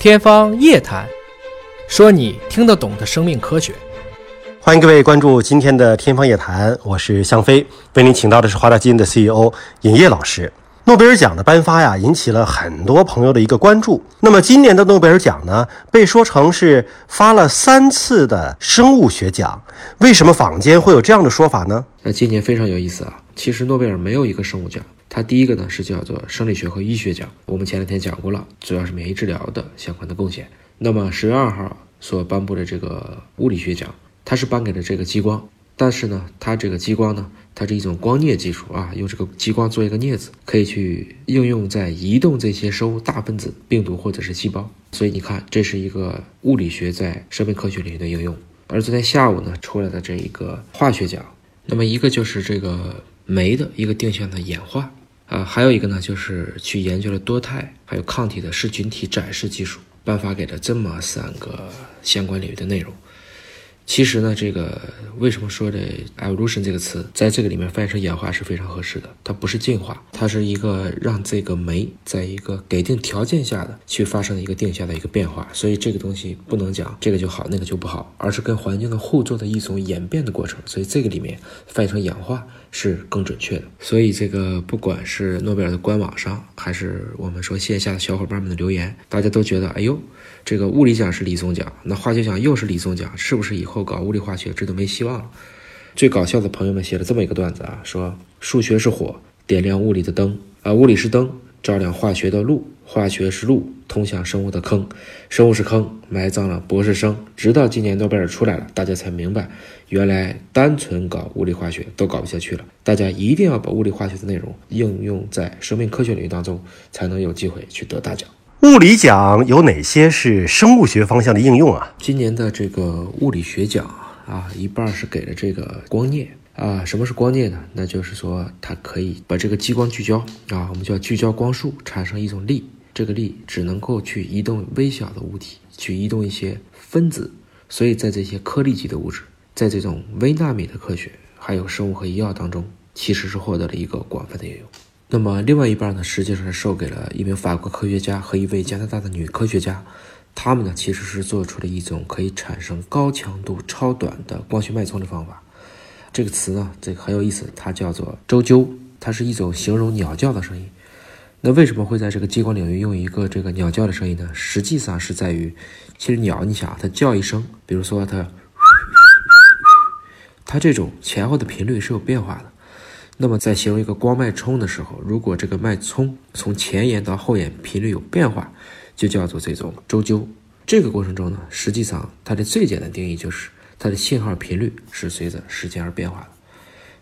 天方夜谭，说你听得懂的生命科学。欢迎各位关注今天的天方夜谭，我是向飞，为您请到的是华大基因的 CEO 尹烨老师。诺贝尔奖的颁发呀，引起了很多朋友的一个关注。那么今年的诺贝尔奖呢，被说成是发了三次的生物学奖。为什么坊间会有这样的说法呢？那今年非常有意思啊！其实诺贝尔没有一个生物奖，它第一个呢是叫做生理学和医学奖。我们前两天讲过了，主要是免疫治疗的相关的贡献。那么十月二号所颁布的这个物理学奖，它是颁给了这个激光。但是呢，它这个激光呢，它是一种光镊技术啊，用这个激光做一个镊子，可以去应用在移动这些生物大分子、病毒或者是细胞。所以你看，这是一个物理学在生命科学领域的应用。而昨天下午呢，出来的这一个化学奖，那么一个就是这个酶的一个定向的演化啊，还有一个呢，就是去研究了多肽还有抗体的噬菌体展示技术，颁发给了这么三个相关领域的内容。其实呢，这个为什么说这 evolution 这个词在这个里面翻译成演化是非常合适的？它不是进化，它是一个让这个酶在一个给定条件下的去发生一个定下的一个变化。所以这个东西不能讲这个就好，那个就不好，而是跟环境的互作的一种演变的过程。所以这个里面翻译成演化是更准确的。所以这个不管是诺贝尔的官网上，还是我们说线下的小伙伴们的留言，大家都觉得，哎呦。这个物理奖是理综奖，那化学奖又是理综奖，是不是以后搞物理化学这都没希望了？最搞笑的朋友们写了这么一个段子啊，说数学是火，点亮物理的灯啊，物理是灯，照亮化学的路，化学是路，通向生物的坑，生物是坑，埋葬了博士生。直到今年诺贝尔出来了，大家才明白，原来单纯搞物理化学都搞不下去了，大家一定要把物理化学的内容应用在生命科学领域当中，才能有机会去得大奖。物理奖有哪些是生物学方向的应用啊？今年的这个物理学奖啊，一半是给了这个光镊啊。什么是光镊呢？那就是说它可以把这个激光聚焦啊，我们叫聚焦光束，产生一种力。这个力只能够去移动微小的物体，去移动一些分子。所以在这些颗粒级的物质，在这种微纳米的科学，还有生物和医药当中，其实是获得了一个广泛的应用。那么另外一半呢，实际上是授给了一名法国科学家和一位加拿大的女科学家，他们呢其实是做出了一种可以产生高强度超短的光学脉冲的方法。这个词呢，这个很有意思，它叫做周啾，它是一种形容鸟叫的声音。那为什么会在这个激光领域用一个这个鸟叫的声音呢？实际上是在于，其实鸟，你想它叫一声，比如说它，它这种前后的频率是有变化的。那么在形容一个光脉冲的时候，如果这个脉冲从前沿到后沿频率有变化，就叫做这种周啾。这个过程中呢，实际上它的最简单定义就是它的信号频率是随着时间而变化的。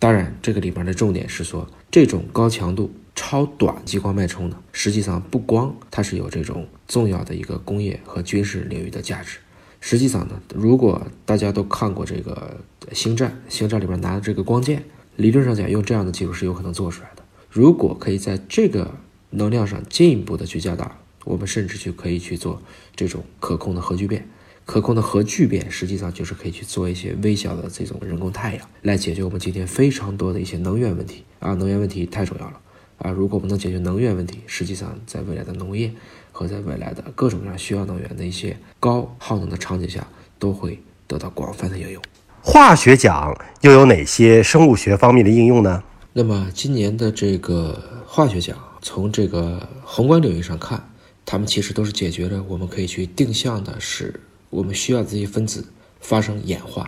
当然，这个里边的重点是说，这种高强度超短激光脉冲呢，实际上不光它是有这种重要的一个工业和军事领域的价值。实际上呢，如果大家都看过这个星战，星战里边拿的这个光剑。理论上讲，用这样的技术是有可能做出来的。如果可以在这个能量上进一步的去加大，我们甚至就可以去做这种可控的核聚变。可控的核聚变实际上就是可以去做一些微小的这种人工太阳，来解决我们今天非常多的一些能源问题啊！能源问题太重要了啊！如果我们能解决能源问题，实际上在未来的农业和在未来的各种各样需要能源的一些高耗能的场景下，都会得到广泛的应用。化学奖又有哪些生物学方面的应用呢？那么今年的这个化学奖，从这个宏观领域上看，它们其实都是解决了我们可以去定向的使我们需要这些分子发生演化。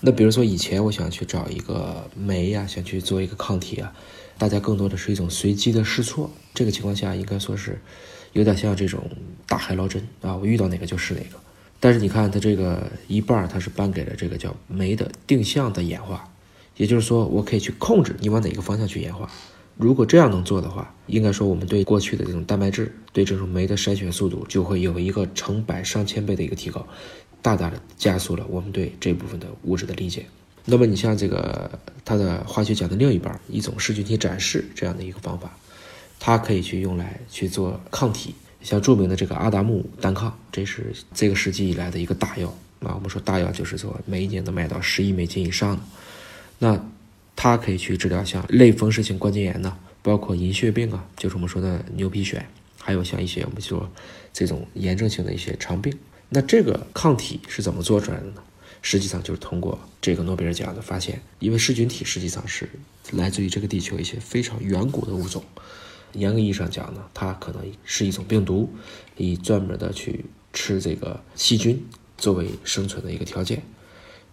那比如说以前我想去找一个酶呀，想去做一个抗体啊，大家更多的是一种随机的试错。这个情况下应该说是有点像这种大海捞针啊，我遇到哪个就是哪个。但是你看，它这个一半，它是颁给了这个叫酶的定向的演化，也就是说，我可以去控制你往哪个方向去演化。如果这样能做的话，应该说我们对过去的这种蛋白质，对这种酶的筛选速度就会有一个成百上千倍的一个提高，大大的加速了我们对这部分的物质的理解。那么你像这个它的化学奖的另一半，一种噬菌体展示这样的一个方法，它可以去用来去做抗体。像著名的这个阿达木单抗，这是这个世纪以来的一个大药啊。我们说大药就是说每一年能卖到十亿美金以上的。那它可以去治疗像类风湿性关节炎呢，包括银屑病啊，就是我们说的牛皮癣还有像一些我们说这种炎症性的一些肠病。那这个抗体是怎么做出来的呢？实际上就是通过这个诺贝尔奖的发现，因为噬菌体实际上是来自于这个地球一些非常远古的物种。严格意义上讲呢，它可能是一种病毒，以专门的去吃这个细菌作为生存的一个条件。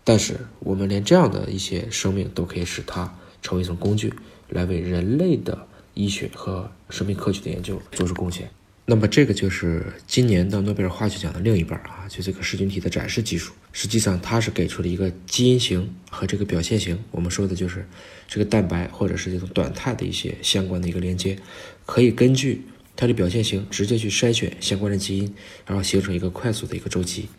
但是我们连这样的一些生命都可以使它成为一种工具，来为人类的医学和生命科学的研究做出贡献。那么这个就是今年的诺贝尔化学奖的另一半啊，就这个噬菌体的展示技术。实际上它是给出了一个基因型和这个表现型，我们说的就是这个蛋白或者是这种短肽的一些相关的一个连接，可以根据它的表现型直接去筛选相关的基因，然后形成一个快速的一个周期。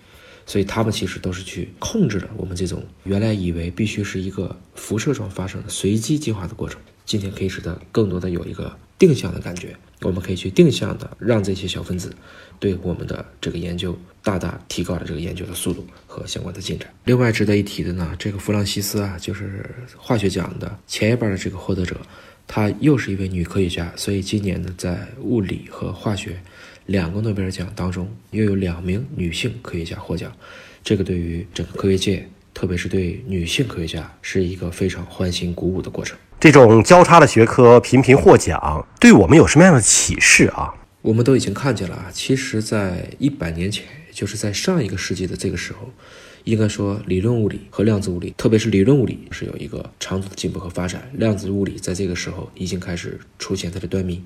所以它们其实都是去控制了我们这种原来以为必须是一个辐射状发生的随机进化的过程，今天可以使得更多的有一个定向的感觉。我们可以去定向的让这些小分子对我们的这个研究大大提高了这个研究的速度和相关的进展。另外值得一提的呢，这个弗朗西斯啊，就是化学奖的前一半的这个获得者，她又是一位女科学家，所以今年呢，在物理和化学两个诺贝尔奖当中，又有两名女性科学家获奖，这个对于整个科学界，特别是对女性科学家，是一个非常欢欣鼓舞的过程。这种交叉的学科频频获奖，对我们有什么样的启示啊？我们都已经看见了啊，其实，在一百年前，就是在上一个世纪的这个时候，应该说理论物理和量子物理，特别是理论物理是有一个长足的进步和发展。量子物理在这个时候已经开始出现它的端倪，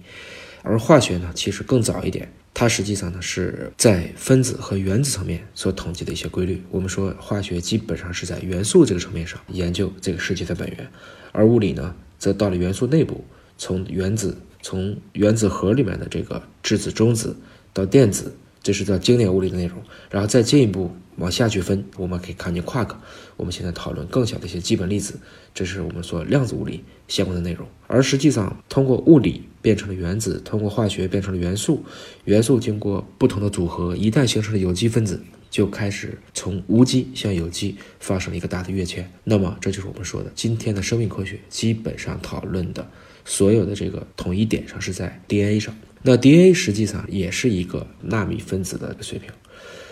而化学呢，其实更早一点，它实际上呢是在分子和原子层面所统计的一些规律。我们说化学基本上是在元素这个层面上研究这个世界的本源，而物理呢？则到了元素内部，从原子从原子核里面的这个质子、中子到电子，这是叫经典物理的内容。然后再进一步往下去分，我们可以看见夸克。我们现在讨论更小的一些基本粒子，这是我们说量子物理相关的内容。而实际上，通过物理变成了原子，通过化学变成了元素，元素经过不同的组合，一旦形成了有机分子。就开始从无机向有机发生了一个大的跃迁，那么这就是我们说的今天的生命科学基本上讨论的所有的这个统一点上是在 DNA 上。那 DNA 实际上也是一个纳米分子的水平，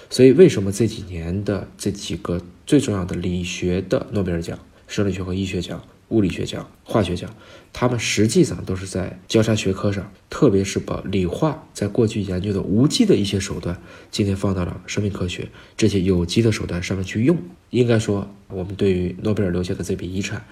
所以为什么这几年的这几个最重要的理学的诺贝尔奖，生理学和医学奖？物理学奖、化学奖，他们实际上都是在交叉学科上，特别是把理化在过去研究的无机的一些手段，今天放到了生命科学这些有机的手段上面去用。应该说，我们对于诺贝尔留下的这笔遗产。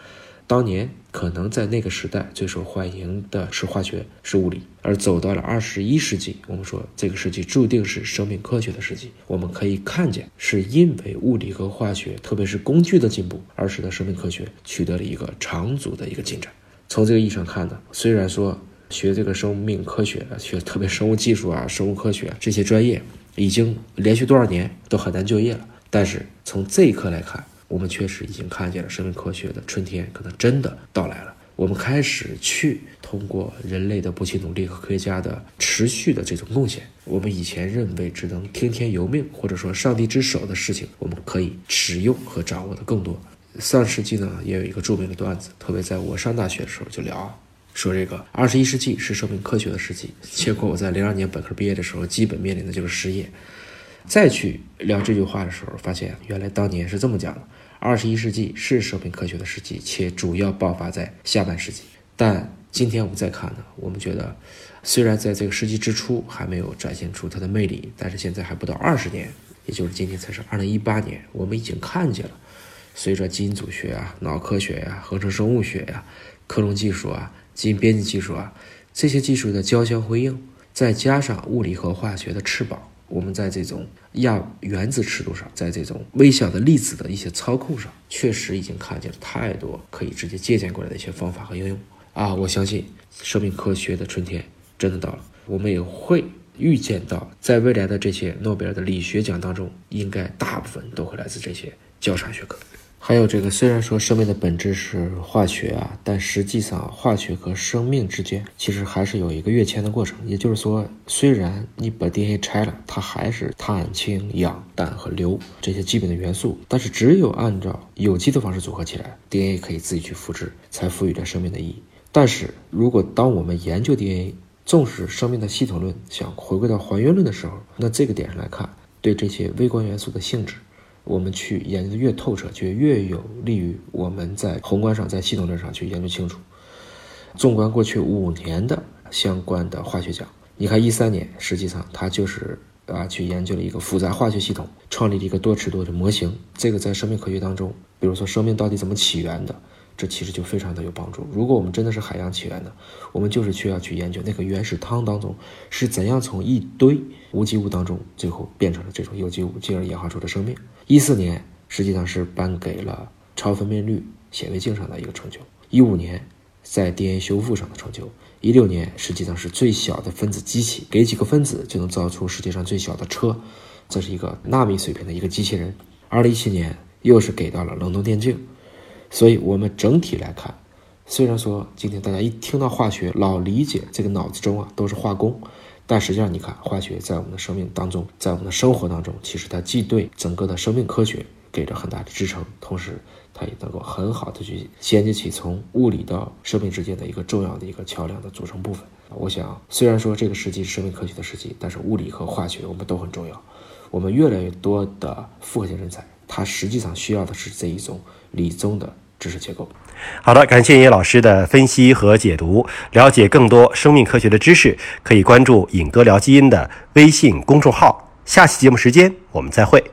当年可能在那个时代最受欢迎的是化学，是物理，而走到了二十一世纪，我们说这个世纪注定是生命科学的世纪。我们可以看见，是因为物理和化学，特别是工具的进步，而使得生命科学取得了一个长足的一个进展。从这个意义上看呢，虽然说学这个生命科学，学特别生物技术啊、生物科学这些专业，已经连续多少年都很难就业了，但是从这一刻来看。我们确实已经看见了生命科学的春天，可能真的到来了。我们开始去通过人类的不懈努力和科学家的持续的这种贡献，我们以前认为只能听天由命或者说上帝之手的事情，我们可以使用和掌握的更多。上世纪呢，也有一个著名的段子，特别在我上大学的时候就聊，说这个二十一世纪是生命科学的世纪。结果我在零二年本科毕业的时候，基本面临的就是失业。再去聊这句话的时候，发现原来当年是这么讲的。二十一世纪是生命科学的世纪，且主要爆发在下半世纪。但今天我们再看呢，我们觉得，虽然在这个世纪之初还没有展现出它的魅力，但是现在还不到二十年，也就是今天才是二零一八年，我们已经看见了，随着基因组学啊、脑科学呀、合成生物学呀、克隆技术啊、基因编辑技术啊这些技术的交相辉映，再加上物理和化学的翅膀。我们在这种亚原子尺度上，在这种微小的粒子的一些操控上，确实已经看见了太多可以直接借鉴过来的一些方法和应用啊！我相信生命科学的春天真的到了，我们也会预见到，在未来的这些诺贝尔的理学奖当中，应该大部分都会来自这些交叉学科。还有这个，虽然说生命的本质是化学啊，但实际上化学和生命之间其实还是有一个跃迁的过程。也就是说，虽然你把 DNA 拆了，它还是碳、氢、氧、氮和硫这些基本的元素，但是只有按照有机的方式组合起来，DNA 可以自己去复制，才赋予了生命的意义。但是如果当我们研究 DNA 重视生命的系统论，想回归到还原论的时候，那这个点上来看，对这些微观元素的性质，我们去研究的越透彻，就越有利于我们在宏观上、在系统论上去研究清楚。纵观过去五年的相关的化学奖，你看一三年，实际上它就是啊去研究了一个复杂化学系统，创立了一个多尺度的模型。这个在生命科学当中，比如说生命到底怎么起源的？这其实就非常的有帮助。如果我们真的是海洋起源的，我们就是需要去研究那个原始汤当中是怎样从一堆无机物当中最后变成了这种有机物，进而演化出的生命。一四年实际上是颁给了超分辨率显微镜上的一个成就，一五年在 DNA 修复上的成就，一六年实际上是最小的分子机器，给几个分子就能造出世界上最小的车，这是一个纳米水平的一个机器人。二零一七年又是给到了冷冻电镜。所以，我们整体来看，虽然说今天大家一听到化学，老理解这个脑子中啊都是化工，但实际上你看，化学在我们的生命当中，在我们的生活当中，其实它既对整个的生命科学给着很大的支撑，同时它也能够很好的去衔接起从物理到生命之间的一个重要的一个桥梁的组成部分。我想，虽然说这个时期是生命科学的时期，但是物理和化学我们都很重要。我们越来越多的复合型人才，他实际上需要的是这一种理综的。知识结构。好的，感谢叶老师的分析和解读。了解更多生命科学的知识，可以关注“尹哥聊基因”的微信公众号。下期节目时间，我们再会。